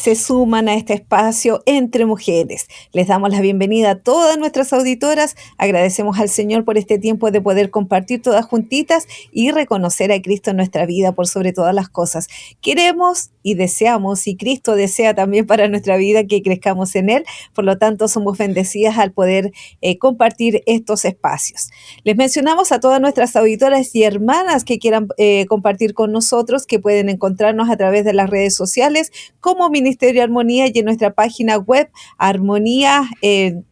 se suman a este espacio entre mujeres. Les damos la bienvenida a todas nuestras auditoras. Agradecemos al Señor por este tiempo de poder compartir todas juntitas y reconocer a Cristo en nuestra vida por sobre todas las cosas. Queremos y deseamos, y Cristo desea también para nuestra vida que crezcamos en Él. Por lo tanto, somos bendecidas al poder eh, compartir estos espacios. Les mencionamos a todas nuestras auditoras y hermanas que quieran eh, compartir con nosotros, que pueden encontrarnos a través de las redes sociales como Ministerio Armonía y en nuestra página web armonía. Eh,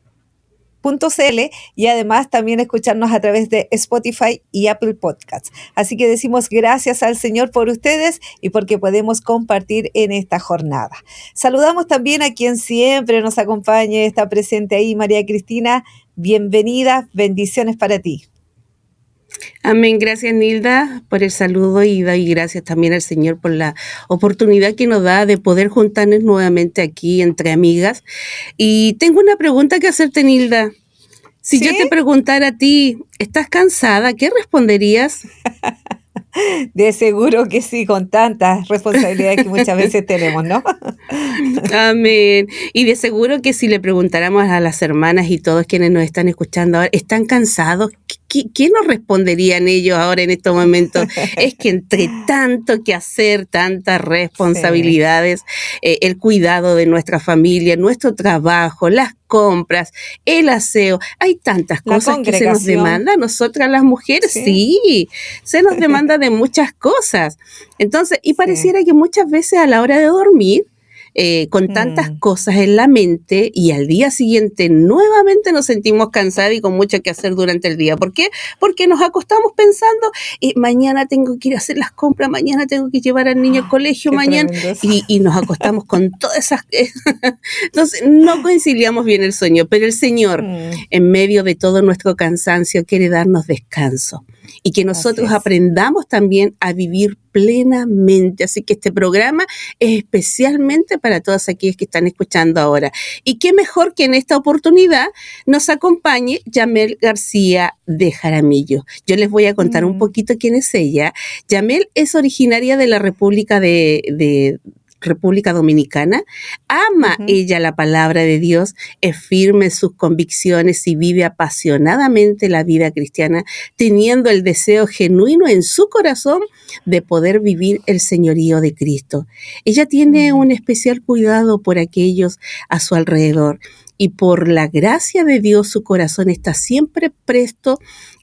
y además también escucharnos a través de Spotify y Apple Podcasts. Así que decimos gracias al Señor por ustedes y porque podemos compartir en esta jornada. Saludamos también a quien siempre nos acompaña, está presente ahí, María Cristina. Bienvenida, bendiciones para ti. Amén. Gracias, Nilda, por el saludo y doy gracias también al Señor por la oportunidad que nos da de poder juntarnos nuevamente aquí entre amigas. Y tengo una pregunta que hacerte, Nilda. Si yo te preguntara a ti, ¿estás cansada? ¿Qué responderías? De seguro que sí, con tantas responsabilidades que muchas veces tenemos, ¿no? Amén. Y de seguro que si le preguntáramos a las hermanas y todos quienes nos están escuchando ahora, ¿están cansados? ¿Qué, nos responderían ellos ahora en estos momentos? es que entre tanto que hacer, tantas responsabilidades, eh, el cuidado de nuestra familia, nuestro trabajo, las compras, el aseo, hay tantas cosas que se nos demanda a nosotras las mujeres, sí. se nos demanda de muchas cosas. Entonces, y pareciera que muchas veces a la hora de dormir, eh, con tantas mm. cosas en la mente y al día siguiente nuevamente nos sentimos cansados y con mucho que hacer durante el día. ¿Por qué? Porque nos acostamos pensando, y mañana tengo que ir a hacer las compras, mañana tengo que llevar al niño al colegio, mañana, y, nos acostamos con todas esas... Entonces, no conciliamos bien el sueño, pero el Señor, mm. en medio de todo nuestro cansancio, quiere darnos descanso y que nosotros aprendamos también a vivir plenamente. Así que este programa es especialmente para todas aquellas que están escuchando ahora. Y qué mejor que en esta oportunidad nos acompañe Yamel García de Jaramillo. Yo les voy a contar un mm. poquito quién es ella. Yamel es originaria de la República de, de República Dominicana, ama ella la palabra de Dios, es firme en sus convicciones y vive apasionadamente la vida cristiana, teniendo el deseo genuino en su corazón de poder vivir el señorío de Cristo. Ella tiene un especial cuidado por aquellos a su alrededor y por la gracia de Dios su corazón está siempre presto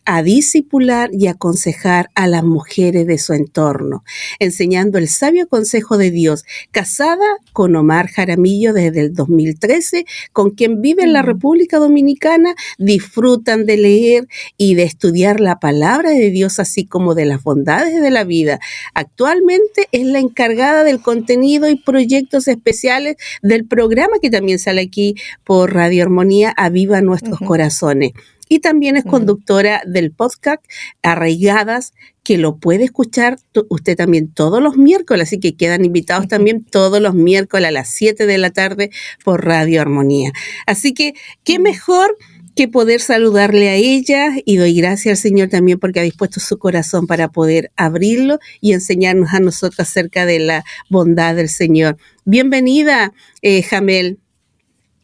a disipular y aconsejar a las mujeres de su entorno, enseñando el sabio consejo de Dios, casada con Omar Jaramillo desde el 2013, con quien vive en la. República Dominicana, disfrutan de leer y de estudiar la palabra de Dios, así como de las bondades de la vida. Actualmente es la encargada del contenido y proyectos especiales del programa que también sale aquí por Radio Armonía, Aviva Nuestros Corazones y también es conductora del podcast Arraigadas, que lo puede escuchar usted también todos los miércoles, así que quedan invitados también todos los miércoles a las 7 de la tarde por Radio Armonía. Así que, qué mejor que poder saludarle a ella y doy gracias al Señor también porque ha dispuesto su corazón para poder abrirlo y enseñarnos a nosotros acerca de la bondad del Señor. Bienvenida, eh, Jamel.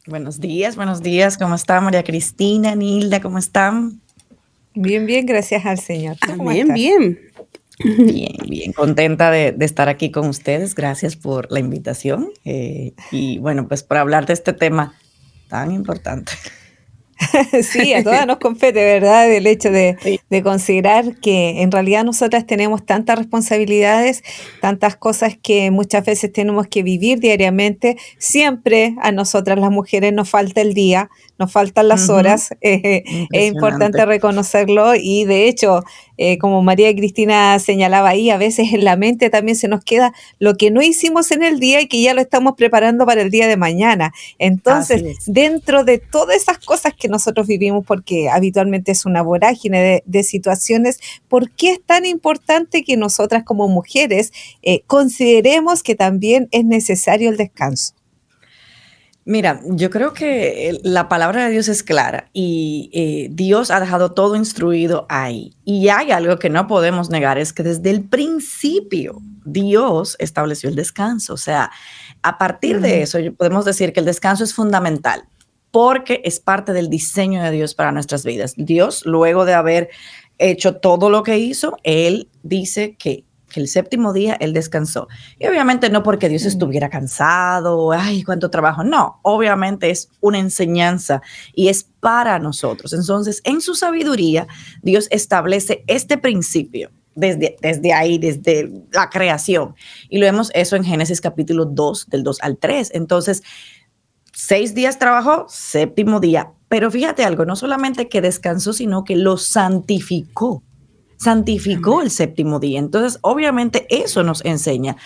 Buenos días, buenos días. ¿Cómo está María Cristina, Nilda? ¿Cómo están? Bien, bien, gracias al Señor. Bien, bien. Bien, bien, contenta de, estar aquí con ustedes. Gracias por la invitación. Eh, y bueno, pues por hablar de este tema tan importante. sí, a todas nos compete, ¿verdad? El hecho de, considerar que en realidad nosotras tenemos tantas responsabilidades, tantas cosas que muchas veces tenemos que vivir diariamente. Siempre a nosotras las mujeres nos falta el día, nos faltan las horas. Eh, es importante reconocerlo y de hecho, eh, como María Cristina señalaba ahí, a veces en la mente también se nos queda lo que no hicimos en el día y que ya lo estamos preparando para el día de mañana. Entonces, dentro de todas esas cosas que nosotros vivimos, porque habitualmente es una vorágine de, situaciones, ¿por qué es tan importante que nosotras como mujeres eh, consideremos que también es necesario el descanso? Mira, yo creo que la palabra de Dios es clara y eh, Dios ha dejado todo instruido ahí. Y hay algo que no podemos negar, es que desde el principio Dios estableció el descanso. O sea, a partir de eso podemos decir que el descanso es fundamental porque es parte del diseño de Dios para nuestras vidas. Dios, luego de haber hecho todo lo que hizo, Él dice que, el séptimo día Él descansó. Y obviamente no porque Dios estuviera cansado, ay, cuánto trabajo, no, obviamente es una enseñanza y es para nosotros. Entonces, en su sabiduría, Dios establece este principio. Desde, desde ahí, desde la creación. Y lo vemos eso en Génesis capítulo 2, del 2 al 3. Entonces, seis días trabajó, séptimo día. Pero fíjate algo, no solamente que descansó, sino que lo santificó. Santificó el séptimo día. Entonces, obviamente eso nos enseña.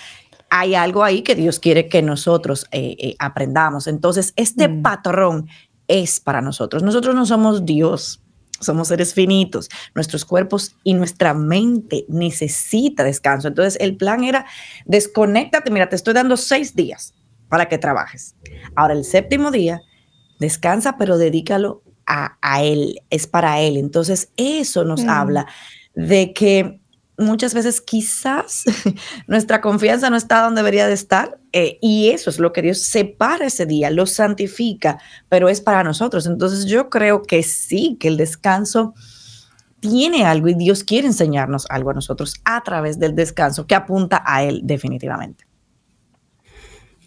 Hay algo ahí que Dios quiere que nosotros eh, eh, aprendamos. Entonces, este mm. patrón es para nosotros. Nosotros no somos Dios, somos seres finitos. Nuestros cuerpos y nuestra mente necesita descanso. Entonces, el plan era desconéctate. Mira, te estoy dando seis días para que trabajes. Ahora, el séptimo día, descansa, pero dedícalo a, Él, es para Él. Entonces, eso nos mm. habla de que muchas veces quizás nuestra confianza no está donde debería de estar eh, y eso es lo que Dios separa ese día, lo santifica, pero es para nosotros. Entonces yo creo que sí, que el descanso tiene algo y Dios quiere enseñarnos algo a nosotros a través del descanso que apunta a Él definitivamente.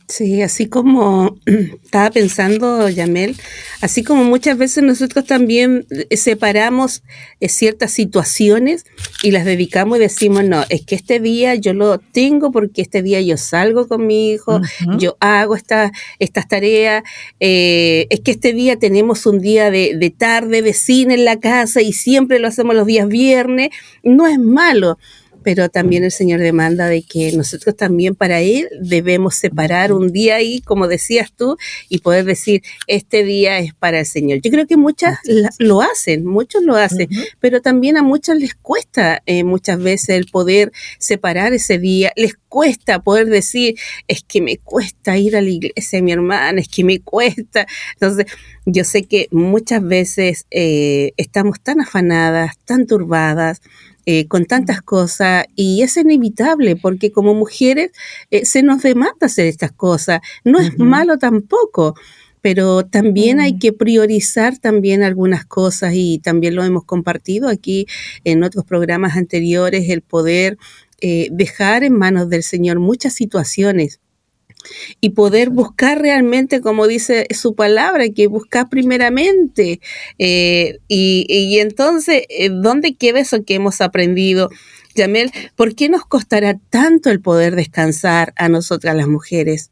Sí, así como estaba pensando, Yamel, así como muchas veces nosotros también eh, separamos eh, ciertas situaciones y las dedicamos y decimos, no, es que este día yo lo tengo porque este día yo salgo con mi hijo, yo hago esta, estas tareas, eh, es que este día tenemos un día de, de tarde de cine en la casa y siempre lo hacemos los días viernes, no es malo pero también el Señor demanda de que nosotros también para Él debemos separar un día ahí, como decías tú, y poder decir, este día es para el Señor. Yo creo que muchas lo hacen, muchos lo hacen, pero también a muchas les cuesta eh, muchas veces el poder separar ese día, les cuesta poder decir, es que me cuesta ir a la iglesia, mi hermana, es que me cuesta. Entonces, yo sé que muchas veces eh, estamos tan afanadas, tan turbadas, eh, con tantas cosas y es inevitable porque como mujeres eh, se nos demanda hacer estas cosas. No es malo tampoco, pero también hay mm. que priorizar también algunas cosas y también lo hemos compartido aquí en otros programas anteriores, el poder eh, dejar en manos del Señor muchas situaciones y poder buscar realmente, como dice su palabra, que buscar primeramente. Eh, y, entonces, eh, ¿dónde queda eso que hemos aprendido? Yamel, ¿por qué nos costará tanto el poder descansar a nosotras las mujeres?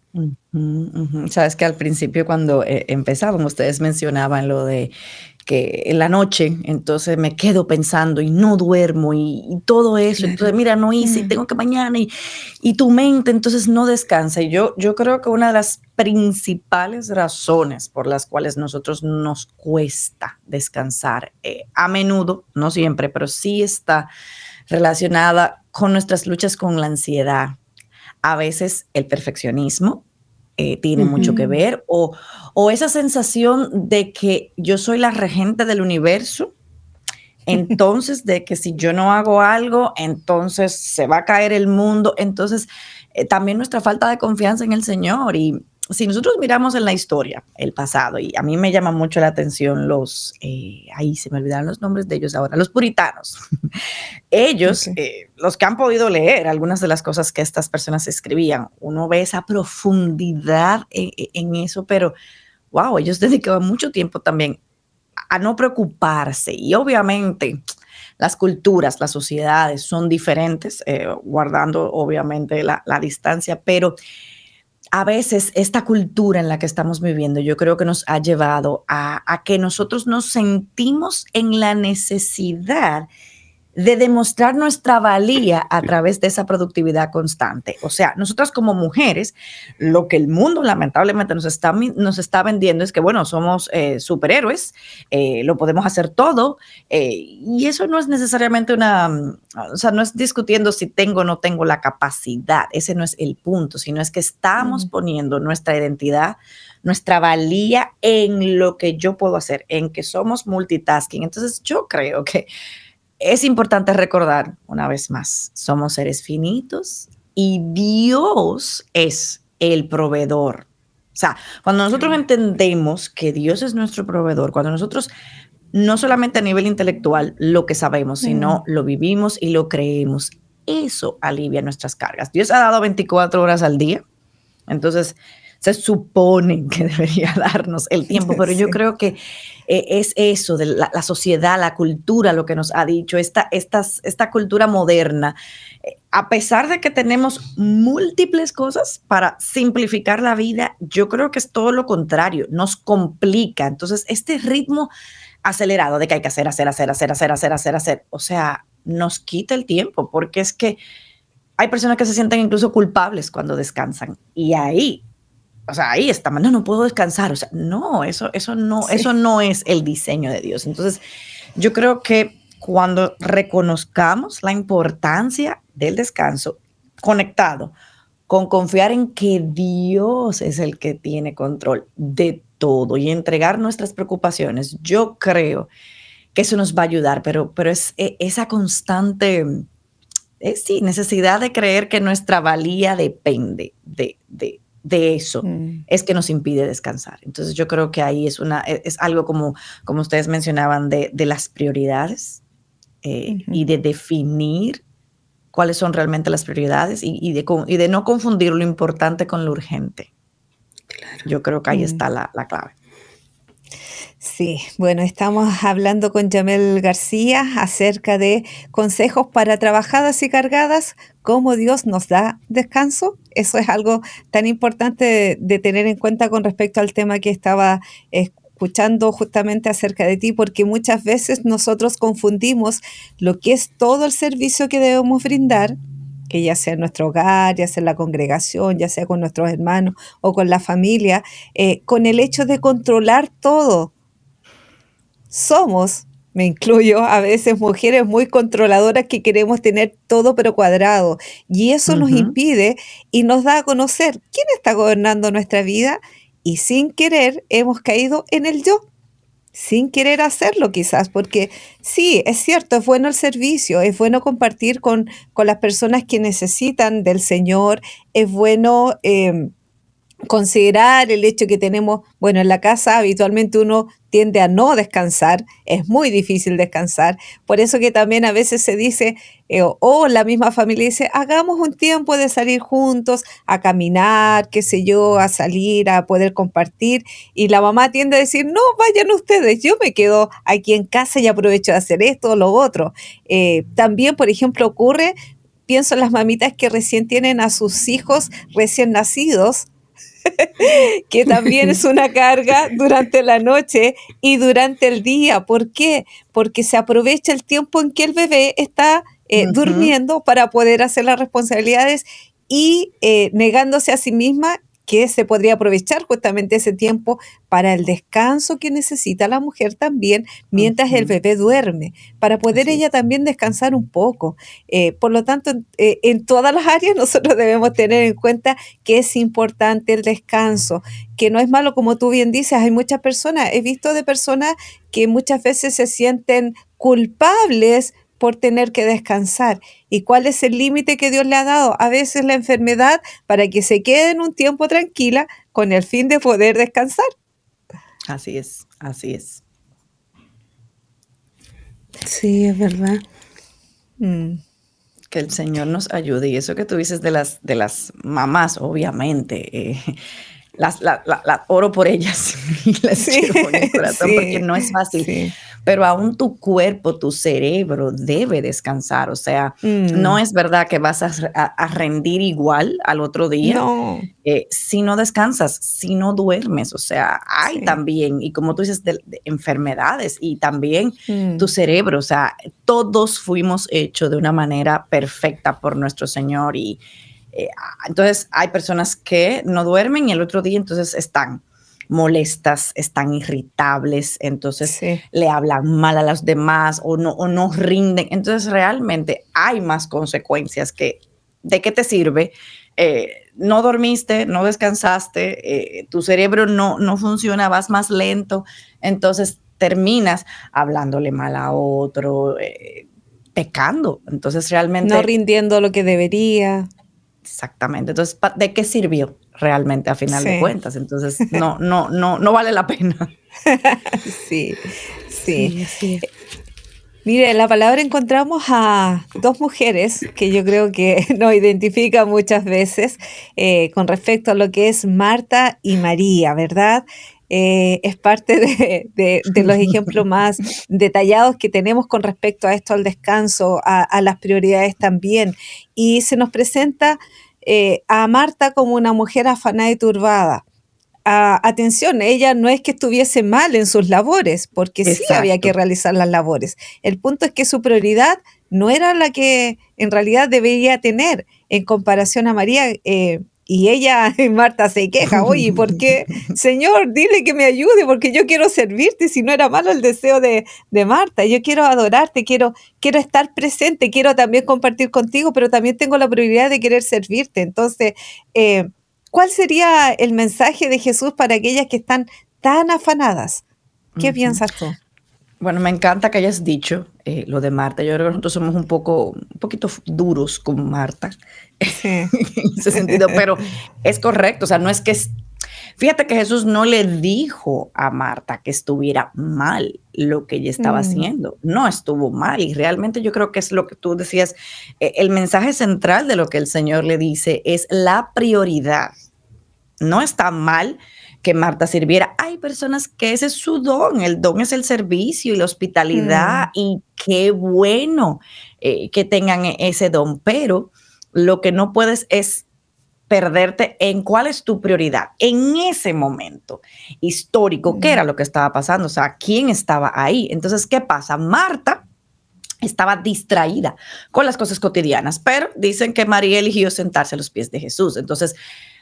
Sabes que al principio cuando eh, empezaban, ustedes mencionaban lo de que en la noche, entonces me quedo pensando y no duermo y, todo eso. Entonces, mira, no hice, mm. tengo que mañana y, y, tu mente entonces no descansa. Y yo, yo creo que una de las principales razones por las cuales nosotros nos cuesta descansar, eh, a menudo, no siempre, pero sí está relacionada con nuestras luchas con la ansiedad. A veces el perfeccionismo, eh, tiene mucho que ver, o, o, esa sensación de que yo soy la regente del universo, entonces de que si yo no hago algo, entonces se va a caer el mundo, entonces eh, también nuestra falta de confianza en el Señor y si nosotros miramos en la historia, el pasado, y a mí me llama mucho la atención los, eh, ahí se me olvidaron los nombres de ellos ahora, los puritanos. ellos, eh, los que han podido leer algunas de las cosas que estas personas escribían, uno ve esa profundidad en, en eso, pero wow, ellos dedicaban mucho tiempo también a, no preocuparse. Y obviamente las culturas, las sociedades son diferentes, eh, guardando obviamente la, distancia, pero a veces esta cultura en la que estamos viviendo yo creo que nos ha llevado a, que nosotros nos sentimos en la necesidad de demostrar nuestra valía a través de esa productividad constante. O sea, nosotras como mujeres, lo que el mundo lamentablemente nos está, nos está vendiendo es que, bueno, somos eh, superhéroes, eh, lo podemos hacer todo, eh, y eso no es necesariamente una, o sea, no es discutiendo si tengo o no tengo la capacidad, ese no es el punto, sino es que estamos poniendo nuestra identidad nuestra valía en lo que yo puedo hacer, en que somos multitasking. Entonces yo creo que es importante recordar una vez más, somos seres finitos y Dios es el proveedor. O sea, cuando nosotros entendemos que Dios es nuestro proveedor, cuando nosotros no solamente a nivel intelectual lo que sabemos, sino lo vivimos y lo creemos, eso alivia nuestras cargas. Dios ha dado 24 horas al día, entonces se supone que debería darnos el tiempo, pero yo creo que eh, es eso de la, sociedad, la cultura, lo que nos ha dicho, esta, esta cultura moderna. Eh, a pesar de que tenemos múltiples cosas para simplificar la vida, yo creo que es todo lo contrario, nos complica. Entonces, este ritmo acelerado de que hay que hacer, hacer, hacer, hacer, hacer, hacer, hacer, hacer, o sea, nos quita el tiempo, porque es que hay personas que se sienten incluso culpables cuando descansan. Y ahí o sea, ahí está, no, no puedo descansar. O sea, no, eso, eso, no, eso no es el diseño de Dios. Entonces, yo creo que cuando reconozcamos la importancia del descanso conectado con confiar en que Dios es el que tiene control de todo y entregar nuestras preocupaciones, yo creo que eso nos va a ayudar, pero, pero es e, esa constante, es, sí, necesidad de creer que nuestra valía depende de, de, de eso mm. es que nos impide descansar. Entonces yo creo que ahí es, una, e, es algo como, como ustedes mencionaban de, las prioridades eh, y de definir cuáles son realmente las prioridades y, de, y, de, no confundir lo importante con lo urgente. Yo creo que ahí mm. está la, la clave. Sí, bueno, estamos hablando con Yamel García acerca de consejos para trabajadas y cargadas, cómo Dios nos da descanso. Eso es algo tan importante de, tener en cuenta con respecto al tema que estaba escuchando justamente acerca de ti, porque muchas veces nosotros confundimos lo que es todo el servicio que debemos brindar que ya sea en nuestro hogar, ya sea en la congregación, ya sea con nuestros hermanos o con la familia, eh, con el hecho de controlar todo, somos, me incluyo, a veces mujeres muy controladoras que queremos tener todo pero cuadrado. Y eso nos impide y nos da a conocer quién está gobernando nuestra vida y sin querer hemos caído en el yo. Sin querer hacerlo quizás, porque sí, es cierto, es bueno el servicio, es bueno compartir con, con las personas que necesitan del Señor, es bueno em, considerar el hecho que tenemos, bueno, en la casa habitualmente uno tiende a no descansar, es muy difícil descansar, por eso que también a veces se dice, eh, o la misma familia dice, hagamos un tiempo de salir juntos a caminar, qué sé yo, a salir, a poder compartir, y la mamá tiende a decir, no, vayan ustedes, yo me quedo aquí en casa y aprovecho de hacer esto o lo otro. Eh, también, por ejemplo, ocurre, pienso en las mamitas que recién tienen a sus hijos recién nacidos, que también es una carga durante la noche y durante el día. ¿Por qué? Porque se aprovecha el tiempo en que el bebé está eh, durmiendo para poder hacer las responsabilidades y eh, negándose a sí misma que se podría aprovechar justamente ese tiempo para el descanso que necesita la mujer también mientras el bebé duerme, para poder ella también descansar un poco. Eh, por lo tanto, eh, en todas las áreas nosotros debemos tener en cuenta que es importante el descanso, que no es malo como tú bien dices, hay muchas personas, he visto de personas que muchas veces se sienten culpables por tener que descansar. ¿Y cuál es el límite que Dios le ha dado? A veces la enfermedad para que se queden un tiempo tranquila con el fin de poder descansar. Así es, así es. Sí, es verdad. Mm. Que el Señor nos ayude. Y eso que tú dices de las, de las mamás, obviamente, eh, las, la, oro por ellas y las sí, en el corazón porque no es fácil. Pero aún tu cuerpo, tu cerebro debe descansar. O sea, no mm. es verdad que vas a, rendir igual al otro día eh, si no descansas, si no duermes. O sea, hay también, y como tú dices, de, enfermedades y también tu mm. cerebro. O sea, todos fuimos hechos de una manera perfecta por nuestro Señor y eh, entonces hay personas que no duermen y el otro día entonces están molestas, están irritables, entonces le hablan mal a los demás o no, o no rinden. Entonces realmente hay más consecuencias que de qué te sirve. Eh, no dormiste, no descansaste, eh, tu cerebro no, no funciona, vas más lento, entonces terminas hablándole mal a otro, pecando. Entonces realmente... No rindiendo lo que debería. Exactamente. Entonces, ¿de qué sirvió realmente a final de cuentas? Entonces, no, no, no, no vale la pena. sí, sí. Mire, en la palabra encontramos a dos mujeres que yo creo que nos identifican muchas veces eh, con respecto a lo que es Marta y María, ¿verdad? Eh, es parte de, los ejemplos más detallados que tenemos con respecto a esto, al descanso, a, las prioridades también. Y se nos presenta eh, a Marta como una mujer afanada y turbada. atención, ella no es que estuviese mal en sus labores, porque sí había que realizar las labores. El punto es que su prioridad no era la que en realidad debería tener en comparación a María. Eh, y ella, Marta, se queja, oye, ¿por qué? Señor, dile que me ayude porque yo quiero servirte, si no era malo el deseo de, Marta, yo quiero adorarte, quiero, quiero estar presente, quiero también compartir contigo, pero también tengo la prioridad de querer servirte. Entonces, eh, ¿cuál sería el mensaje de Jesús para aquellas que están tan afanadas? ¿Qué piensas tú? Bueno, me encanta que hayas dicho eh, lo de Marta. Yo creo que nosotros somos un poco, un poquito duros con Marta en ese sentido, pero es correcto. O sea, no es que Fíjate que Jesús no le dijo a Marta que estuviera mal lo que ella estaba mm. haciendo. No estuvo mal. Y realmente yo creo que es lo que tú decías. Eh, el mensaje central de lo que el Señor le dice es la prioridad. No está mal que Marta sirviera. Hay personas que ese es su don, el don es el servicio y la hospitalidad mm. y qué bueno eh, que tengan e-, ese don, pero lo que no puedes es perderte en cuál es tu prioridad en ese momento histórico, qué era lo que estaba pasando, o sea, quién estaba ahí. Entonces, ¿qué pasa? Marta estaba distraída con las cosas cotidianas, pero dicen que María eligió sentarse a los pies de Jesús. Entonces,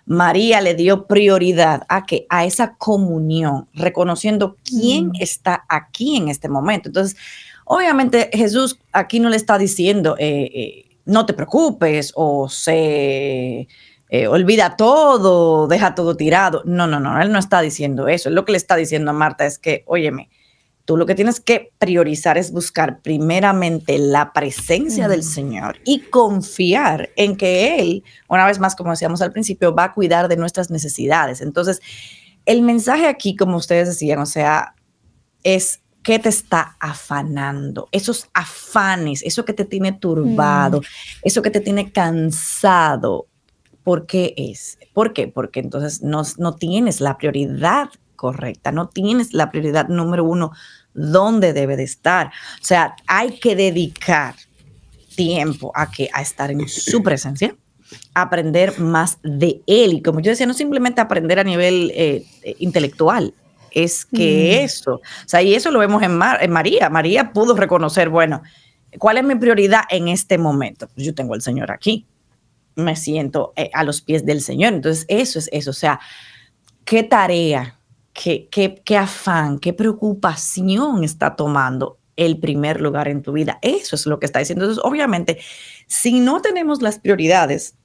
María le dio prioridad a que a esa comunión, reconociendo quién mm. está aquí en este momento. Entonces, obviamente Jesús aquí no le está diciendo, eh, eh, no te preocupes o se eh, olvida todo, deja todo tirado. No, no, no, él no está diciendo eso. Lo que le está diciendo a Marta es que, óyeme, Tú lo que tienes que priorizar es buscar primeramente la presencia del Señor y confiar en que Él, una vez más, como decíamos al principio, va a cuidar de nuestras necesidades. Entonces, el mensaje aquí, como ustedes decían, o sea, es qué te está afanando, esos afanes, eso que te tiene turbado, mm. eso que te tiene cansado. ¿Por qué es? ¿Por qué? Porque entonces no, no tienes la prioridad correcta, no tienes la prioridad número uno donde debe de estar. O sea, hay que dedicar tiempo a, que, a estar en su presencia, aprender más de él. Y como yo decía, no simplemente aprender a nivel eh, intelectual, es que mm. eso, o sea, y eso lo vemos en, en, María. María pudo reconocer, bueno, ¿cuál es mi prioridad en este momento? Pues yo tengo al Señor aquí, me siento eh, a los pies del Señor. Entonces, eso es eso, o sea, ¿qué tarea qué, qué, afán, qué preocupación está tomando el primer lugar en tu vida. Eso es lo que está diciendo. Entonces, obviamente, si no tenemos las prioridades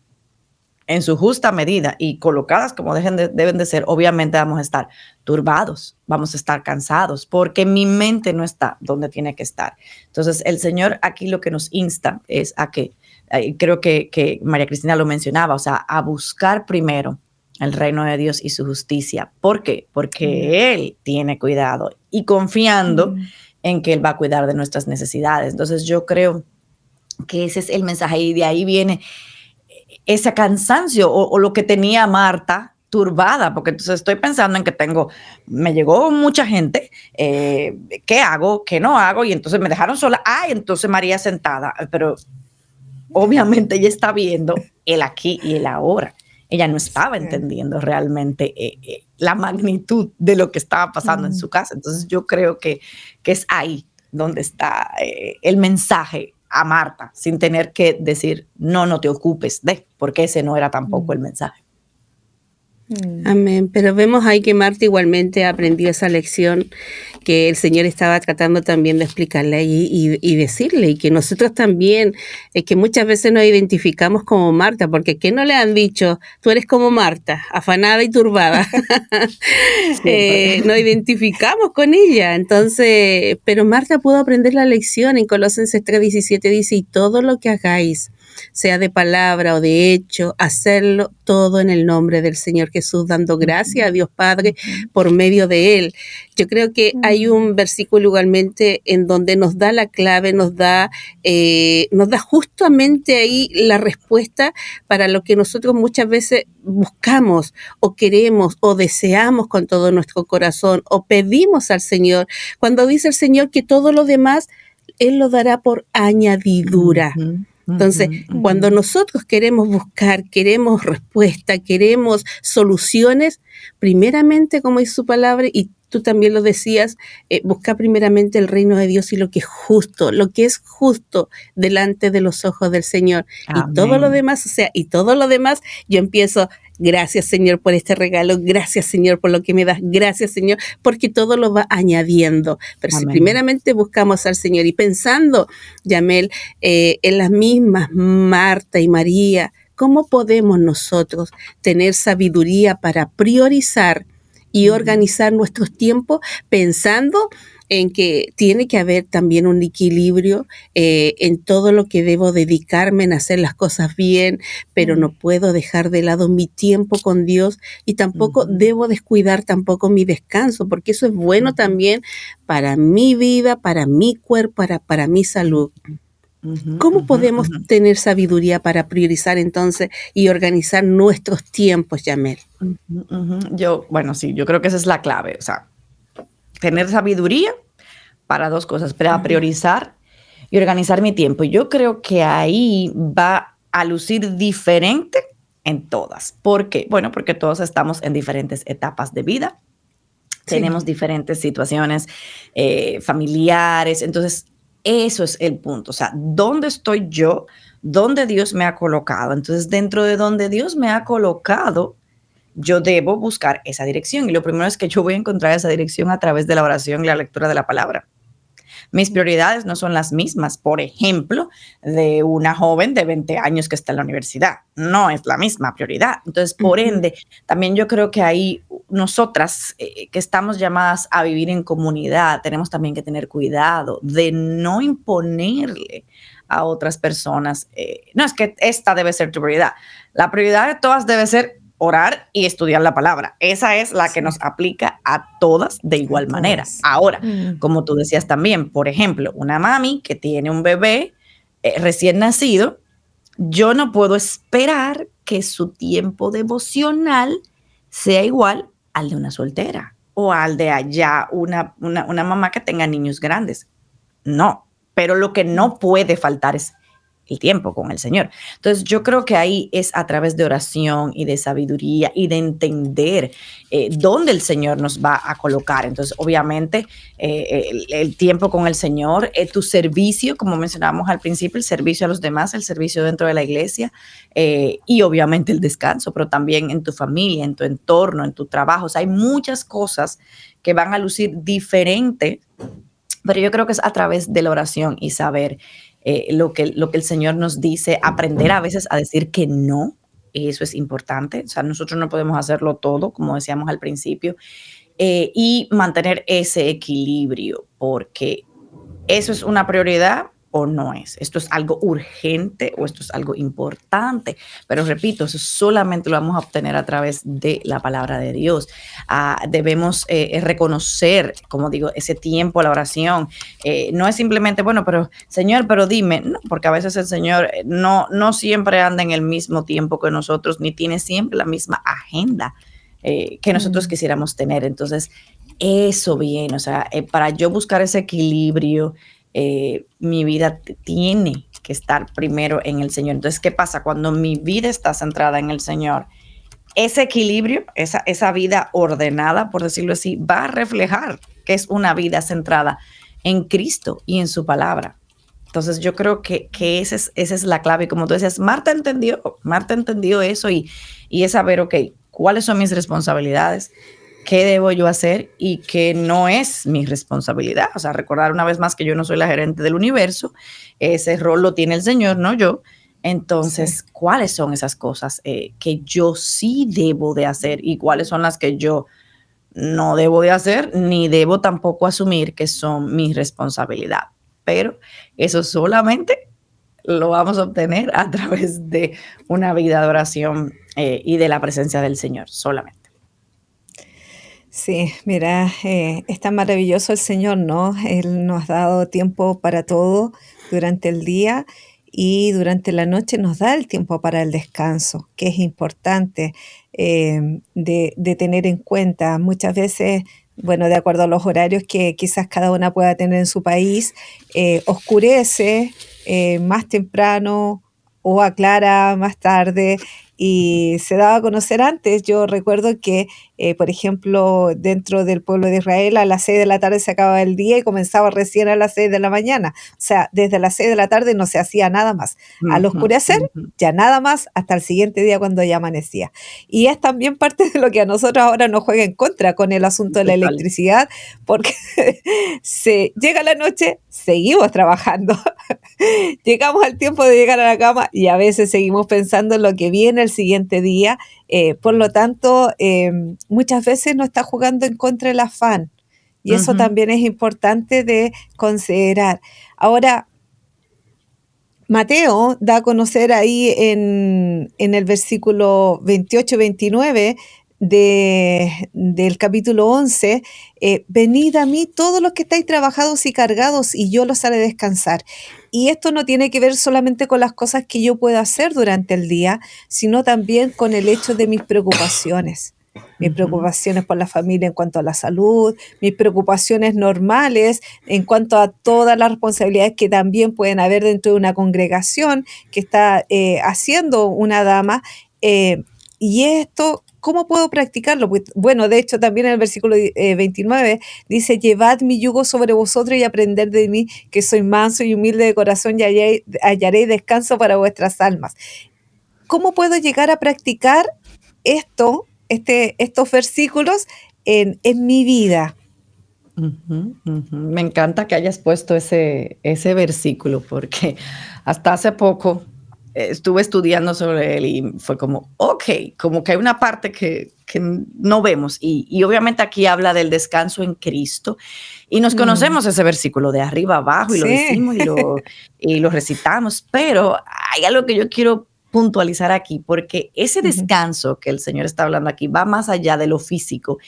en su justa medida y colocadas como deben de ser, obviamente vamos a estar turbados, vamos a estar cansados, porque mi mente no está donde tiene que estar. Entonces, el Señor aquí lo que nos insta es a que, eh, creo que, que María Cristina lo mencionaba, o sea, a buscar primero el reino de Dios y su justicia. ¿Por qué? Porque Él tiene cuidado y confiando en que Él va a cuidar de nuestras necesidades. Entonces yo creo que ese es el mensaje y de ahí viene ese cansancio o, lo que tenía Marta turbada, porque entonces estoy pensando en que tengo, me llegó mucha gente, eh, ¿qué hago? ¿Qué no hago? Y entonces me dejaron sola, ah, entonces María sentada, pero obviamente ella está viendo el aquí y el ahora. Ella no estaba entendiendo realmente eh, eh, la magnitud de lo que estaba pasando en su casa. Entonces yo creo que, que es ahí donde está el mensaje a Marta, sin tener que decir, no, no te ocupes de, porque ese no era tampoco el mensaje. Mm. Amén. Pero vemos ahí que Marta igualmente aprendió esa lección que el Señor estaba tratando también de explicarle y, y, decirle, y que nosotros también, es que muchas veces nos identificamos como Marta, porque ¿qué no le han dicho? Tú eres como Marta, afanada y turbada. eh, nos identificamos con ella. Entonces, pero Marta pudo aprender la lección en Colosenses 3:17, dice, y todo lo que hagáis sea de palabra o de hecho, hacerlo todo en el nombre del Señor Jesús, dando gracias a Dios Padre por medio de Él. Yo creo que hay un versículo igualmente en donde nos da la clave, nos da, eh, nos da justamente ahí la respuesta para lo que nosotros muchas veces buscamos o queremos o deseamos con todo nuestro corazón o pedimos al Señor. Cuando dice el Señor que todo lo demás Él lo dará por añadidura. Entonces, cuando nosotros queremos buscar, queremos respuesta, queremos soluciones, primeramente, como dice su palabra, y tú también lo decías, eh, busca primeramente el reino de Dios y lo que es justo, lo que es justo delante de los ojos del Señor. Y todo lo demás, o sea, y todo lo demás, yo empiezo, Gracias Señor por este regalo, gracias Señor por lo que me das, gracias Señor, porque todo lo va añadiendo. Pero si primeramente buscamos al Señor y pensando, Yamel, eh, en las mismas Marta y María, ¿cómo podemos nosotros tener sabiduría para priorizar y organizar nuestros tiempos pensando en que tiene que haber también un equilibrio eh, en todo lo que debo dedicarme en hacer las cosas bien, pero no puedo dejar de lado mi tiempo con Dios y tampoco debo descuidar tampoco mi descanso, porque eso es bueno también para mi vida, para mi cuerpo, para, para mi salud. ¿Cómo podemos tener sabiduría para priorizar entonces y organizar nuestros tiempos, Yamel? Yo, bueno, sí, yo creo que esa es la clave. O sea, tener sabiduría para dos cosas, para priorizar y organizar mi tiempo. Yo creo que ahí va a lucir diferente en todas. ¿Por qué? Bueno, porque todos estamos en diferentes etapas de vida. Tenemos diferentes situaciones eh, familiares. Entonces, eso es el punto. O sea, ¿dónde estoy yo? ¿Dónde Dios me ha colocado? Entonces, dentro de donde Dios me ha colocado, yo debo buscar esa dirección. Y lo primero es que yo voy a encontrar esa dirección a través de la oración y la lectura de la palabra. Mis prioridades no son las mismas, por ejemplo, de una joven de 20 años que está en la universidad. No es la misma prioridad. Entonces, por ende, también yo creo que ahí nosotras eh, que estamos llamadas a vivir en comunidad, tenemos también que tener cuidado de no imponerle a otras personas. Eh, no es que esta debe ser tu prioridad. La prioridad de todas debe ser orar y estudiar la palabra. Esa es la que nos aplica a todas de igual manera. Ahora, mm. como tú decías también, por ejemplo, una mami que tiene un bebé eh, recién nacido, yo no puedo esperar que su tiempo devocional sea igual al de una soltera o al de allá una, una, una mamá que tenga niños grandes. No, pero lo que no puede faltar es el tiempo con el Señor. Entonces yo creo que ahí es a través de oración y de sabiduría y de entender eh, dónde el Señor nos va a colocar. Entonces obviamente eh, el, tiempo con el Señor, eh, tu servicio, como mencionábamos al principio, el servicio a los demás, el servicio dentro de la iglesia y obviamente el descanso, pero también en tu familia, en tu entorno, en tu trabajo. O sea, hay muchas cosas que van a lucir diferente, pero yo creo que es a través de la oración y saber eh, lo, que, lo que el Señor nos dice, aprender a veces a decir que no, eso es importante, o sea, nosotros no podemos hacerlo todo, como decíamos al principio, eh, y mantener ese equilibrio, porque eso es una prioridad, o no es. Esto es algo urgente o esto es algo importante. Pero repito, eso solamente lo vamos a obtener a través de la palabra de Dios. Ah, debemos eh, eh, reconocer, como digo, ese tiempo, la oración. Eh, no es simplemente, bueno, pero Señor, pero dime, no, porque a veces el Señor no, no siempre anda en el mismo tiempo que nosotros, ni tiene siempre la misma agenda que nosotros quisiéramos tener. Entonces, eso bien, o sea, para yo buscar ese equilibrio, mi vida tiene que estar primero en el Señor. Entonces, ¿qué pasa? Cuando mi vida está centrada en el Señor, ese equilibrio, esa, esa vida ordenada, por decirlo así, va a reflejar que es una vida centrada en Cristo y en su palabra. Entonces yo creo que, que esa, es, esa es la clave. Como tú decías, Marta entendió, Marta entendió eso y, y es saber, ok, cuáles son mis responsabilidades, qué debo yo hacer y qué no es mi responsabilidad. O sea, recordar una vez más que yo no soy la gerente del universo, ese rol lo tiene el Señor, no yo. Entonces, ¿cuáles son esas cosas eh, que yo sí debo de hacer y cuáles son las que yo no debo de hacer ni debo tampoco asumir que son mi responsabilidad? Pero eso solamente lo vamos a obtener a través de una vida de oración eh, y de la presencia del Señor, solamente. Sí, mira, eh, es tan maravilloso el Señor, ¿no? Él nos ha dado tiempo para todo durante el día y durante la noche nos da el tiempo para el descanso, que es importante eh, de, tener en cuenta. Muchas veces, bueno, de acuerdo a los horarios que quizás cada una pueda tener en su país, eh, oscurece eh, más temprano o aclara más tarde y se daba a conocer antes. Yo recuerdo que, eh, por ejemplo, dentro del pueblo de Israel a las 6 de la tarde se acababa el día y comenzaba recién a las 6 de la mañana. O sea, desde las 6 de la tarde no se hacía nada más. Al oscurecer, ya nada más hasta el siguiente día cuando ya amanecía. Y es también parte de lo que a nosotros ahora nos juega en contra con el asunto de la electricidad, porque se llega la noche, seguimos trabajando. Llegamos al tiempo de llegar a la cama y a veces seguimos pensando en lo que viene el siguiente día. Eh, por lo tanto, em, muchas veces no está jugando en contra del afán. Y eso también es importante de considerar. Ahora, Mateo da a conocer ahí en, en el versículo 28-29 de, del capítulo 11, eh, venid a mí todos los que estáis trabajados y cargados y yo los haré descansar. Y esto no tiene que ver solamente con las cosas que yo puedo hacer durante el día, sino también con el hecho de mis preocupaciones. Mis preocupaciones por la familia en cuanto a la salud, mis preocupaciones normales en cuanto a todas las responsabilidades que también pueden haber dentro de una congregación que está eh, haciendo una dama. Eh, y esto ¿Cómo puedo practicarlo? Pues, bueno, de hecho también en el versículo 29 eh, dice, llevad mi yugo sobre vosotros y aprended de mí, que soy manso y humilde de corazón y hallaré, descanso para vuestras almas. ¿Cómo puedo llegar a practicar esto, este, estos versículos en, mi vida? Me encanta que hayas puesto ese, ese versículo porque hasta hace poco estuve estudiando sobre él y fue como, ok, como que hay una parte que, no vemos. Y, obviamente aquí habla del descanso en Cristo. Y nos mm. conocemos ese versículo de arriba abajo y lo decimos y lo, y lo recitamos. Pero hay algo que yo quiero puntualizar aquí, porque ese descanso que el Señor está hablando aquí va más allá de lo físico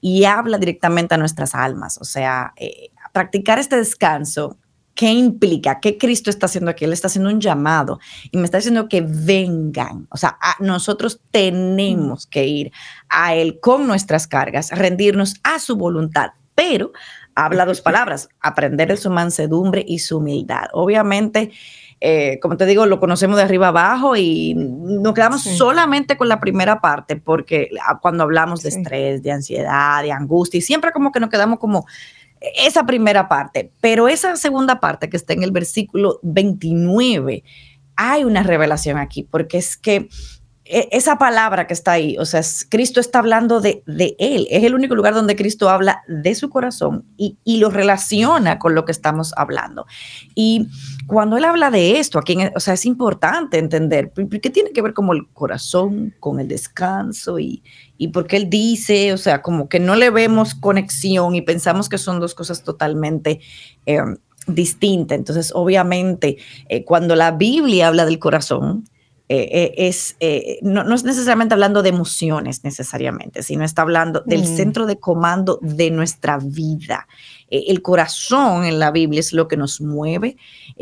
y habla directamente a nuestras almas. O sea, eh, practicar este descanso ¿Qué implica? ¿Qué Cristo está haciendo aquí? Él está haciendo un llamado y me está diciendo que vengan. O sea, nosotros tenemos que ir a Él con nuestras cargas, rendirnos a su voluntad, pero habla dos palabras, aprender de su mansedumbre y su humildad. Obviamente, eh, como te digo, lo conocemos de arriba abajo y nos quedamos solamente con la primera parte, porque ah, cuando hablamos de estrés, de ansiedad, de angustia, y siempre como que nos quedamos como esa primera parte, pero esa segunda parte que está en el versículo 29, hay una revelación aquí, porque es que esa palabra que está ahí, o sea, Cristo está hablando de, de, Él, es el único lugar donde Cristo habla de su corazón y, y, lo relaciona con lo que estamos hablando. Y cuando Él habla de esto, aquí, o sea, es importante entender qué tiene que ver como el corazón con el descanso y, y porque Él dice, o sea, como que no le vemos conexión y pensamos que son dos cosas totalmente... Eh, distintas. Entonces, obviamente, eh, cuando la Biblia habla del corazón, eh, eh, es, eh, no, es necesariamente hablando de emociones necesariamente, sino está hablando del mm. centro de comando de nuestra vida. el corazón en la Biblia es lo que nos mueve,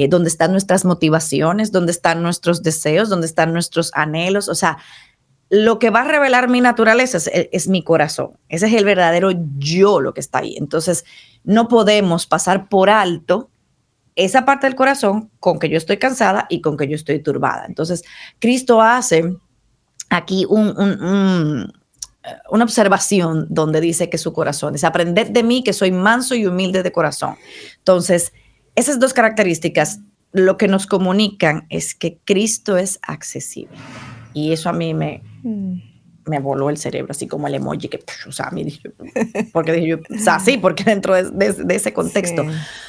donde están nuestras motivaciones, donde están nuestros deseos, donde están nuestros anhelos. O sea, lo que va a revelar mi naturaleza es, mi corazón. Ese es el verdadero yo lo que está ahí. Entonces, no podemos pasar por alto esa parte del corazón con que yo estoy cansada y con que yo estoy turbada. Entonces, Cristo hace aquí una observación donde dice que su corazón es aprended de mí que soy manso y humilde de corazón. Entonces, esas dos características lo que nos comunican es que Cristo es accesible. Y eso a mí me, mm. Me voló el cerebro, así como el emoji que, o sea, a mí dije, porque dije yo, o sea, sí, porque dentro de, ese contexto. O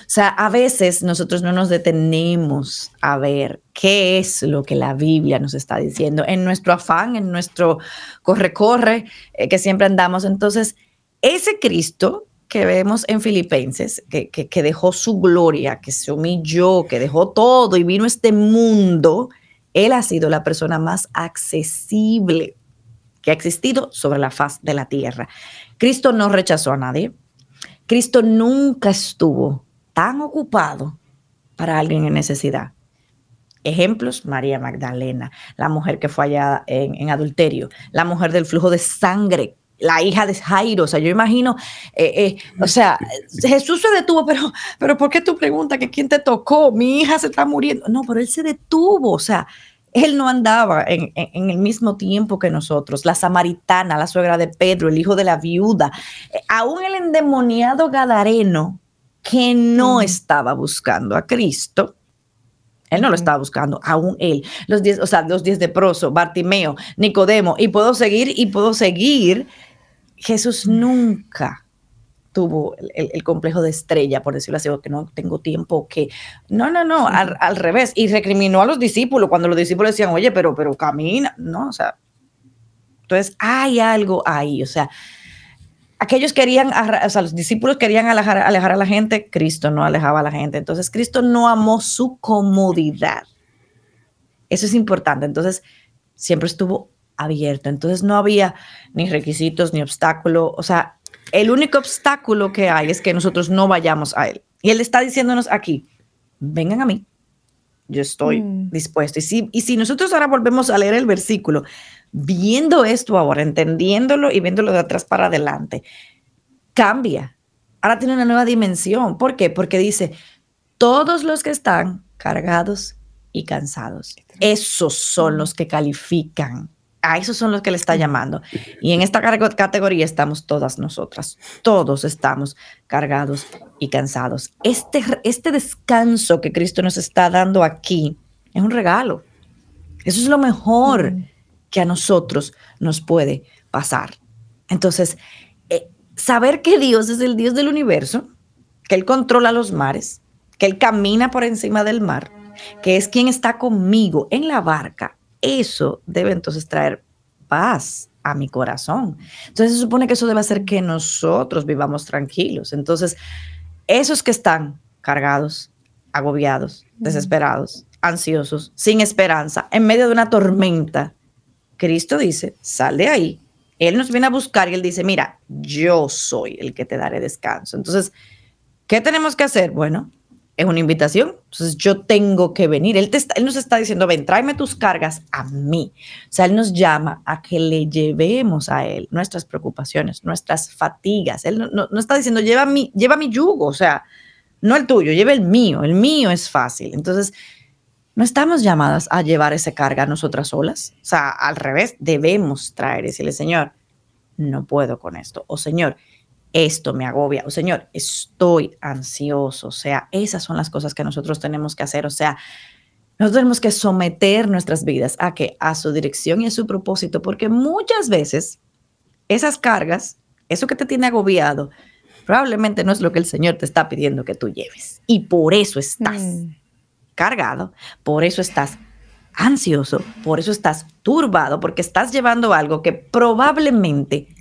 sea, a veces nosotros no nos detenemos a ver qué es lo que la Biblia nos está diciendo en nuestro afán, en nuestro corre-corre eh, que siempre andamos. Entonces, ese Cristo que vemos en Filipenses, que, que, que, dejó su gloria, que se humilló, que dejó todo y vino a este mundo, él ha sido la persona más accesible que ha existido sobre la faz de la tierra. Cristo no rechazó a nadie. Cristo nunca estuvo tan ocupado para alguien en necesidad. Ejemplos, María Magdalena, la mujer que fue hallada en, adulterio, la mujer del flujo de sangre, la hija de Jairo. O sea, yo imagino, eh, eh, o sea, Jesús se detuvo, pero, pero ¿por qué tú preguntas que quién te tocó? Mi hija se está muriendo. No, pero él se detuvo. O sea, él no andaba en, el mismo tiempo que nosotros. La samaritana, la suegra de Pedro, el hijo de la viuda, eh, aún el endemoniado Gadareno que no estaba buscando a Cristo. Él no lo estaba buscando, aún él. Los diez, o sea, los diez de Proso, Bartimeo, Nicodemo, y puedo seguir y puedo seguir. Jesús nunca tuvo el, complejo de estrella, por decirlo así, o que no tengo tiempo, que no, no, no, al, revés, y recriminó a los discípulos cuando los discípulos decían, oye, pero, pero camina, no, o sea, entonces hay algo ahí, o sea, aquellos querían, o sea, los discípulos querían alejar, alejar a la gente, Cristo no alejaba a la gente, entonces Cristo no amó su comodidad, eso es importante, entonces siempre estuvo abierto, entonces no había ni requisitos ni obstáculos, o sea, el único obstáculo que hay es que nosotros no vayamos a Él. Y Él está diciéndonos aquí, vengan a mí, yo estoy mm. dispuesto. Y si, y si nosotros ahora volvemos a leer el versículo, viendo esto ahora, entendiéndolo y viéndolo de atrás para adelante, cambia. Ahora tiene una nueva dimensión. ¿Por qué? Porque dice, todos los que están cargados y cansados, esos son los que califican a esos son los que le está llamando. Y en esta categoría estamos todas nosotras. Todos estamos cargados y cansados. Este, este descanso que Cristo nos está dando aquí es un regalo. Eso es lo mejor mm. que a nosotros nos puede pasar. Entonces, eh, saber que Dios es el Dios del universo, que Él controla los mares, que Él camina por encima del mar, que es quien está conmigo en la barca, eso debe entonces traer paz a mi corazón. Entonces se supone que eso debe hacer que nosotros vivamos tranquilos. Entonces, esos que están cargados, agobiados, desesperados, ansiosos, sin esperanza, en medio de una tormenta, Cristo dice, sal de ahí. Él nos viene a buscar y él dice, mira, yo soy el que te daré descanso. Entonces, ¿qué tenemos que hacer? Bueno, es una invitación. Entonces yo tengo que venir. Él, te él nos está diciendo, ven, tráeme tus cargas a mí. O sea, Él nos llama a que le llevemos a Él nuestras preocupaciones, nuestras fatigas. Él no, está diciendo, lleva mi, lleva mi yugo, o sea, no el tuyo, lleva el mío. El mío es fácil. Entonces, no estamos llamadas a llevar esa carga a nosotras solas. O sea, al revés, debemos traer y decirle, Señor, no puedo con esto. O Señor, esto me agobia, o Señor, estoy ansioso, o sea, esas son las cosas que nosotros tenemos que hacer, o sea, nosotros tenemos que someter nuestras vidas a que a su dirección y a su propósito, porque muchas veces esas cargas, eso que te tiene agobiado, probablemente no es lo que el Señor te está pidiendo que tú lleves. Y por eso estás mm. cargado, por eso estás ansioso, por eso estás turbado, porque estás llevando algo que probablemente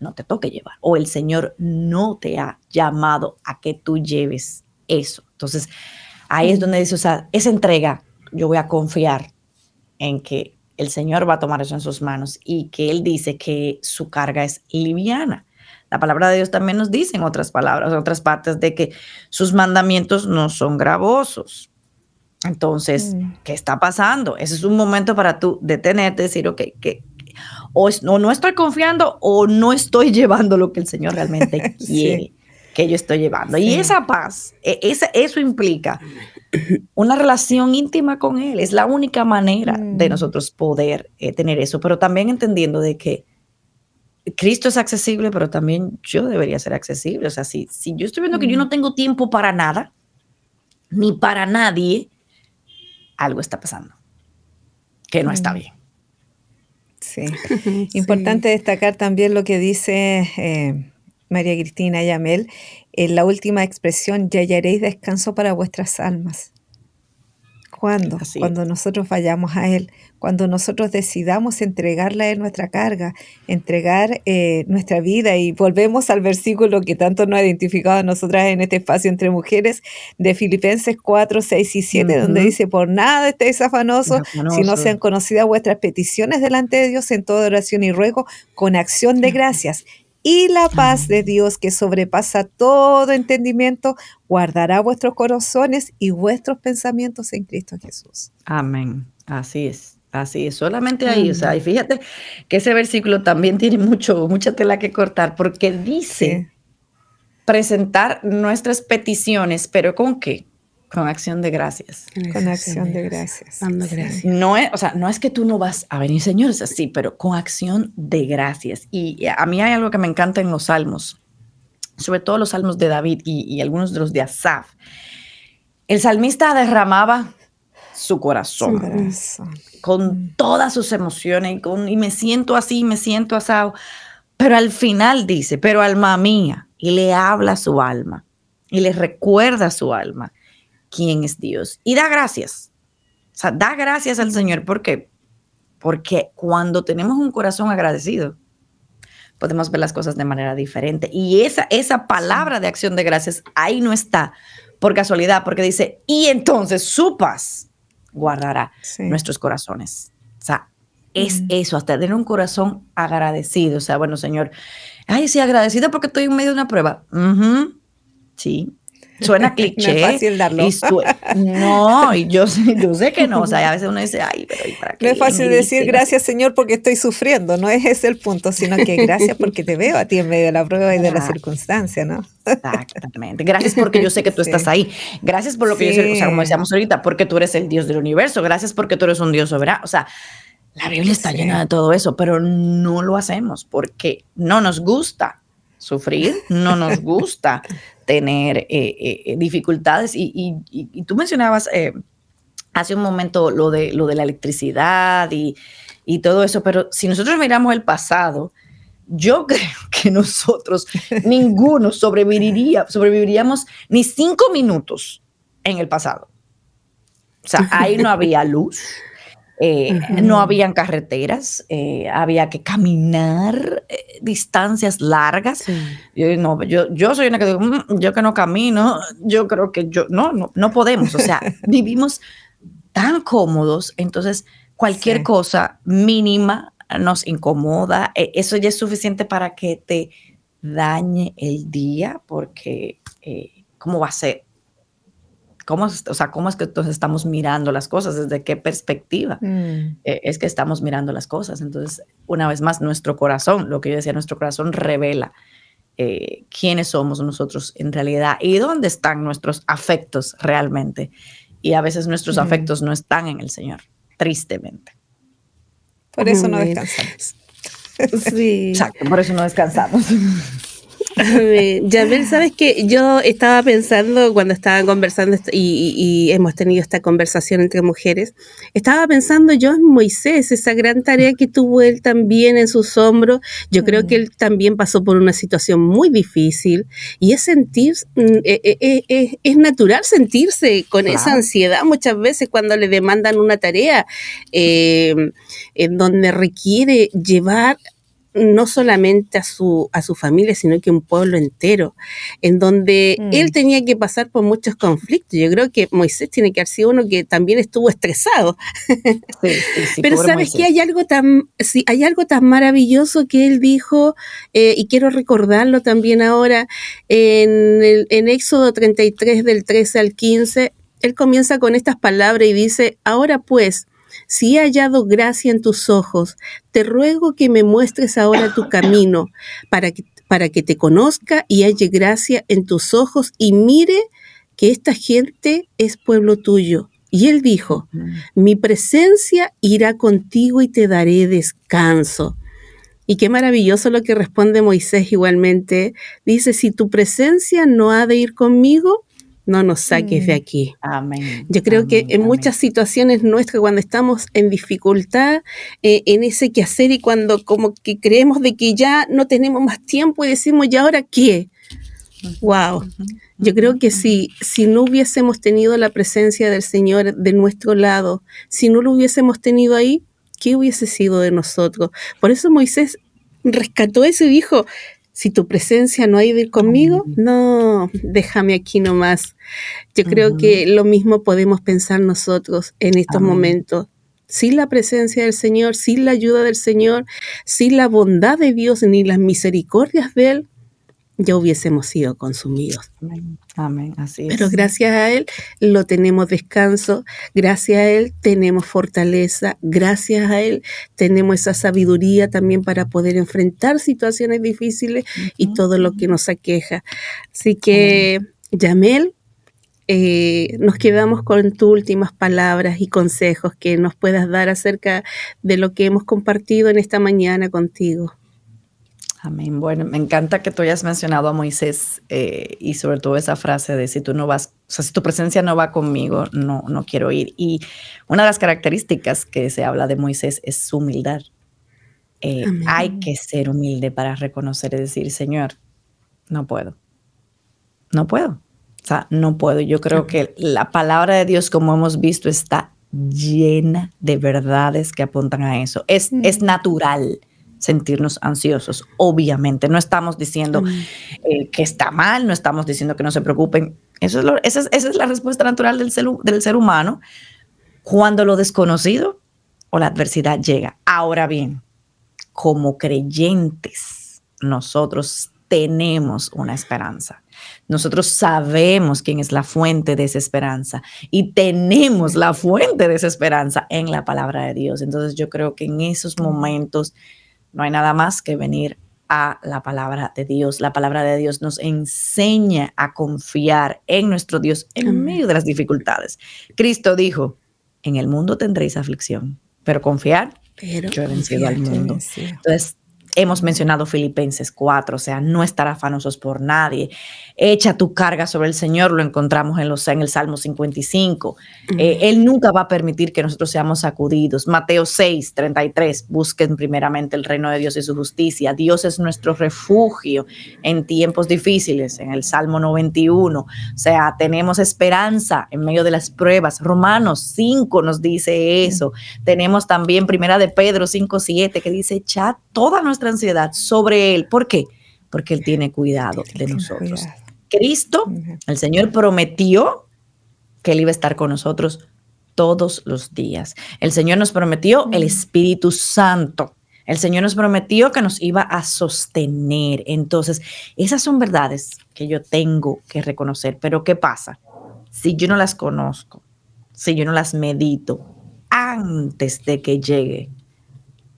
no te toque llevar o el Señor no te ha llamado a que tú lleves eso. Entonces, ahí es donde dice, o sea, esa entrega, yo voy a confiar en que el Señor va a tomar eso en sus manos y que Él dice que su carga es liviana. La palabra de Dios también nos dice en otras palabras, en otras partes, de que sus mandamientos no son gravosos. Entonces, mm. ¿qué está pasando? Ese es un momento para tú detenerte, decir, ok, ¿qué, o, no estoy confiando o no estoy llevando lo que el Señor realmente quiere que yo estoy llevando. Y esa paz, e, esa, eso implica una relación íntima con Él. Es la única manera de mm. nosotros poder eh, tener eso, pero también entendiendo de que Cristo es accesible, pero también yo debería ser accesible. O sea, si, si yo estoy viendo que yo no mm. tengo tiempo para nada, ni para nadie, algo está pasando que no está mm. bien. Sí. Importante destacar también lo que dice eh, María Cristina Yamel en la última expresión, ya hallaréis descanso para vuestras almas. ¿Cuándo? Cuando nosotros vayamos a Él, cuando nosotros decidamos entregarle a Él nuestra carga, entregar eh, nuestra vida y volvemos al versículo que tanto nos ha identificado a nosotras en este espacio entre mujeres de Filipenses 4, 6 y 7, donde dice, por nada estéis afanosos, si no sean conocidas vuestras peticiones delante de Dios en toda oración y ruego con acción de gracias y la paz de Dios que sobrepasa todo entendimiento, guardará vuestros corazones y vuestros pensamientos en Cristo Jesús. Amén. Así es. Así es, solamente ahí, o sea, y fíjate que ese versículo también tiene mucho, mucha tela que cortar, porque dice presentar nuestras peticiones, pero ¿con qué? Con acción de gracias. Con acción de gracias. Dando gracias. No es, o sea, no es que tú no vas a venir, señores, así, pero con acción de gracias. Y a mí hay algo que me encanta en los salmos, sobre todo los salmos de David y, algunos de los de Asaf. El salmista derramaba su corazón, con mm. todas sus emociones y, con, y me siento así, me siento asado. Pero al final dice, pero alma mía, y le habla a su alma y le recuerda a su alma quién es Dios. Y da gracias. O sea, da gracias al Señor. ¿Por qué? Porque cuando tenemos un corazón agradecido, podemos ver las cosas de manera diferente. Y esa, esa palabra de acción de gracias ahí no está por casualidad, porque dice, y entonces su paz guardará nuestros corazones. O sea, es eso, hasta tener un corazón agradecido. O sea, bueno, Señor, ay, sí, agradecido porque estoy en medio de una prueba. Sí, Suena cliché. no es fácil darlo. no, y yo, yo, sé que no. O sea, a veces uno dice, ay, pero ¿y para qué? No es fácil decir gracias, Señor, porque estoy sufriendo. No es ese el punto, sino que gracias porque te veo a ti en medio de la prueba y de la circunstancia, ¿no? Exactamente. Gracias porque yo sé que tú estás ahí. Gracias por lo que yo sé, o sea, como decíamos ahorita, porque tú eres el Dios del universo. Gracias porque tú eres un Dios soberano. O sea, la Biblia está llena de todo eso, pero no lo hacemos porque no nos gusta sufrir, no nos gusta tener eh, eh, dificultades. Y, tú mencionabas eh, hace un momento lo de, lo de la electricidad y, todo eso, pero si nosotros miramos el pasado, yo creo que nosotros, ninguno sobreviviría, sobreviviríamos ni cinco minutos en el pasado. O sea, ahí no había luz, eh, no habían carreteras, eh, había que caminar eh, distancias largas. Yo, no, yo, yo soy una que digo, mm, yo que no camino, yo creo que yo, no, no, no podemos. O sea, vivimos tan cómodos, entonces cualquier cosa mínima nos incomoda. E, eso ya es suficiente para que te dañe el día, porque ¿cómo va a ser? ¿Cómo, o sea, ¿Cómo es que entonces estamos mirando las cosas? ¿Desde qué perspectiva mm. eh, es que estamos mirando las cosas? Entonces, una vez más, nuestro corazón, lo que yo decía, nuestro corazón revela eh, quiénes somos nosotros en realidad y dónde están nuestros afectos realmente. Y a veces nuestros mm. afectos no están en el Señor, tristemente. Por eso no descansamos. Sí. Exacto, por eso no descansamos. Yamel, sabes que yo estaba pensando cuando estaban conversando y, hemos tenido esta conversación entre mujeres, estaba pensando yo en Moisés, esa gran tarea que tuvo él también en sus hombros. Yo creo que él también pasó por una situación muy difícil y es sentir, mm, eh, eh, eh, es natural sentirse con esa ansiedad muchas veces cuando le demandan una tarea en donde requiere llevar no solamente a su, a su familia, sino que un pueblo entero, en donde mm. él tenía que pasar por muchos conflictos. Yo creo que Moisés tiene que haber sido uno que también estuvo estresado. Pero sabes que hay algo tan, sí, hay algo tan maravilloso que él dijo, eh, y quiero recordarlo también ahora, en, el, en Éxodo 33 del 13 al 15, él comienza con estas palabras y dice, ahora pues, si he hallado gracia en tus ojos, te ruego que me muestres ahora tu camino para que, para que te conozca y halle gracia en tus ojos y mire que esta gente es pueblo tuyo. Y él dijo, mi presencia irá contigo y te daré descanso. Y qué maravilloso lo que responde Moisés igualmente. Dice, si tu presencia no ha de ir conmigo, no nos saques de mm. aquí. Amén. Yo creo que en muchas situaciones nuestras, cuando estamos en dificultad, eh, en ese quehacer y cuando como que creemos de que ya no tenemos más tiempo y decimos, ¿y ahora qué? Wow. Yo creo que si, si no hubiésemos tenido la presencia del Señor de nuestro lado, si no lo hubiésemos tenido ahí, ¿qué hubiese sido de nosotros? Por eso Moisés rescató eso y dijo, si tu presencia no ha ido conmigo, no, déjame aquí nomás. Yo creo que lo mismo podemos pensar nosotros en estos momentos. Sin la presencia del Señor, sin la ayuda del Señor, sin la bondad de Dios ni las misericordias de Él, ya hubiésemos sido consumidos. Amén. Así Pero gracias a Él lo tenemos descanso, gracias a Él tenemos fortaleza, gracias a Él tenemos esa sabiduría también para poder enfrentar situaciones difíciles y todo lo que nos aqueja. Así que, Yamel, eh, nos quedamos con tus últimas palabras y consejos que nos puedas dar acerca de lo que hemos compartido en esta mañana contigo. Amén. Bueno, me encanta que tú hayas mencionado a Moisés eh, y sobre todo esa frase de si tú no vas, o sea, si tu presencia no va conmigo, no, no quiero ir. Y una de las características que se habla de Moisés es su humildad. Eh, hay que ser humilde para reconocer y decir, Señor, no puedo. No puedo. O sea, no puedo. Yo creo que la palabra de Dios, como hemos visto, está llena de verdades que apuntan a eso. Es, es natural sentirnos ansiosos. Obviamente, no estamos diciendo eh, que está mal, no estamos diciendo que no se preocupen. Eso es esa, es, la respuesta natural del ser, del ser humano cuando lo desconocido o la adversidad llega. Ahora bien, como creyentes, nosotros tenemos una esperanza. Nosotros sabemos quién es la fuente de esa esperanza y tenemos la fuente de esa esperanza en la palabra de Dios. Entonces yo creo que en esos momentos no hay nada más que venir a la palabra de Dios. La palabra de Dios nos enseña a confiar en nuestro Dios en medio de las dificultades. Cristo dijo, en el mundo tendréis aflicción, pero confiar, pero yo he vencido al mundo. Entonces, hemos mencionado Filipenses 4, o sea, no estar afanosos por nadie. Echa tu carga sobre el Señor, lo encontramos en, los, en el Salmo 55. Eh, él nunca va a permitir que nosotros seamos sacudidos. Mateo 6, 33, busquen primeramente el reino de Dios y su justicia. Dios es nuestro refugio en tiempos difíciles, en el Salmo 91. O sea, tenemos esperanza en medio de las pruebas. Romanos 5 nos dice eso. Tenemos también Primera de Pedro 5, 7 que dice, echa toda nuestra ansiedad sobre Él. ¿Por qué? Porque Él tiene cuidado de nosotros. Cristo, el Señor prometió que Él iba a estar con nosotros todos los días. El Señor nos prometió el Espíritu Santo. El Señor nos prometió que nos iba a sostener. Entonces, esas son verdades que yo tengo que reconocer. Pero ¿qué pasa? Si yo no las conozco, si yo no las medito antes de que llegue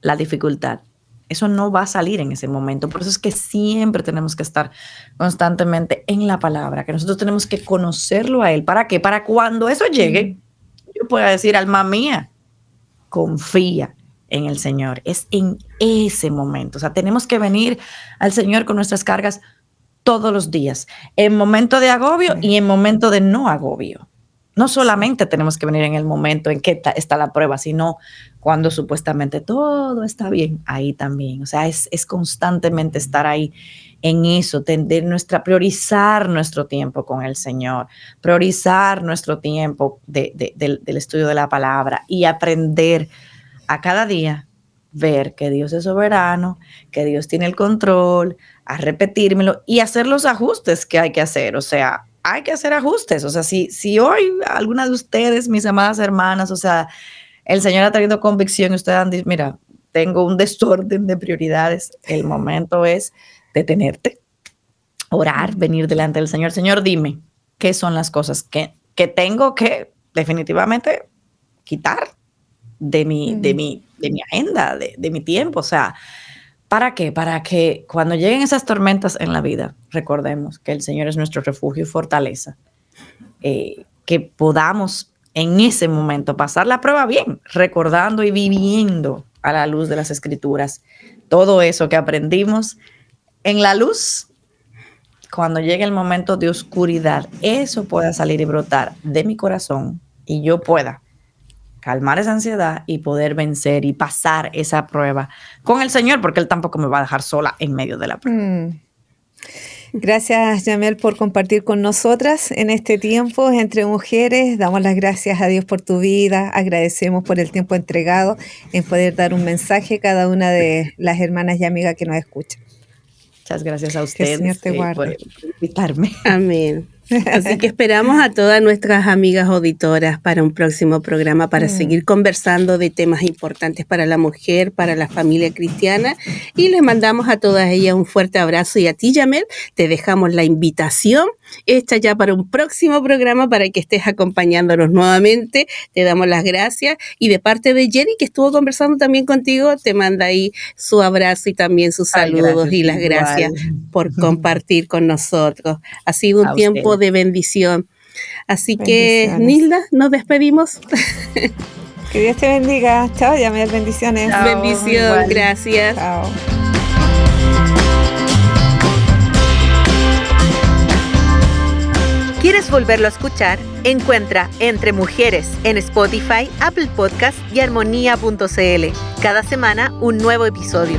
la dificultad, eso no va a salir en ese momento. Por eso es que siempre tenemos que estar constantemente en la palabra, que nosotros tenemos que conocerlo a Él. ¿Para qué? Para cuando eso llegue, yo pueda decir, alma mía, confía en el Señor. Es en ese momento. O sea, tenemos que venir al Señor con nuestras cargas todos los días, en momento de agobio y en momento de no agobio. No solamente tenemos que venir en el momento en que está la prueba, sino cuando supuestamente todo está bien, ahí también. O sea, es, constantemente estar ahí en eso, tender nuestra, priorizar nuestro tiempo con el Señor, priorizar nuestro tiempo del, del estudio de la palabra y aprender a cada día ver que Dios es soberano, que Dios tiene el control, a repetírmelo y hacer los ajustes que hay que hacer. O sea, hay que hacer ajustes. O sea, si, si hoy alguna de ustedes, mis amadas hermanas, o sea, el Señor ha traído convicción y ustedes han dicho, mira, tengo un desorden de prioridades, el momento es detenerte, orar, venir delante del Señor. Señor, dime, ¿qué son las cosas que, que tengo que definitivamente quitar? de mi, de mi, de mi agenda, de, de mi tiempo. O sea, ¿Para qué? Para que cuando lleguen esas tormentas en la vida, recordemos que el Señor es nuestro refugio y fortaleza, eh, que podamos en ese momento pasar la prueba bien, recordando y viviendo a la luz de las escrituras todo eso que aprendimos en la luz. Cuando llegue el momento de oscuridad, eso pueda salir y brotar de mi corazón y yo pueda calmar esa ansiedad y poder vencer y pasar esa prueba con el Señor, porque Él tampoco me va a dejar sola en medio de la prueba. Mm. Gracias, Yamel, por compartir con nosotras en este tiempo entre mujeres. Damos las gracias a Dios por tu vida. Agradecemos por el tiempo entregado en poder dar un mensaje a cada una de las hermanas y amigas que nos escuchan. Muchas gracias a ustedes Señor te eh, por invitarme. Amén. Así que esperamos a todas nuestras amigas auditoras para un próximo programa para mm. seguir conversando de temas importantes para la mujer, para la familia cristiana. Y les mandamos a todas ellas un fuerte abrazo. Y a ti, Yamel, te dejamos la invitación hecha ya para un próximo programa para que estés acompañándonos nuevamente. Te damos las gracias. Y de parte de Jenny, que estuvo conversando también contigo, te manda ahí su abrazo y también sus saludos y las gracias por compartir con nosotros. Ha sido un tiempo de bendición. Así que, Nilda, nos despedimos. Que Dios te bendiga. Chao, Yamel, bendiciones. Bendición, gracias. Chao. ¿Quieres volverlo a escuchar? Encuentra Entre Mujeres en Spotify, Apple Podcast y armonía.cl. Cada semana un nuevo episodio.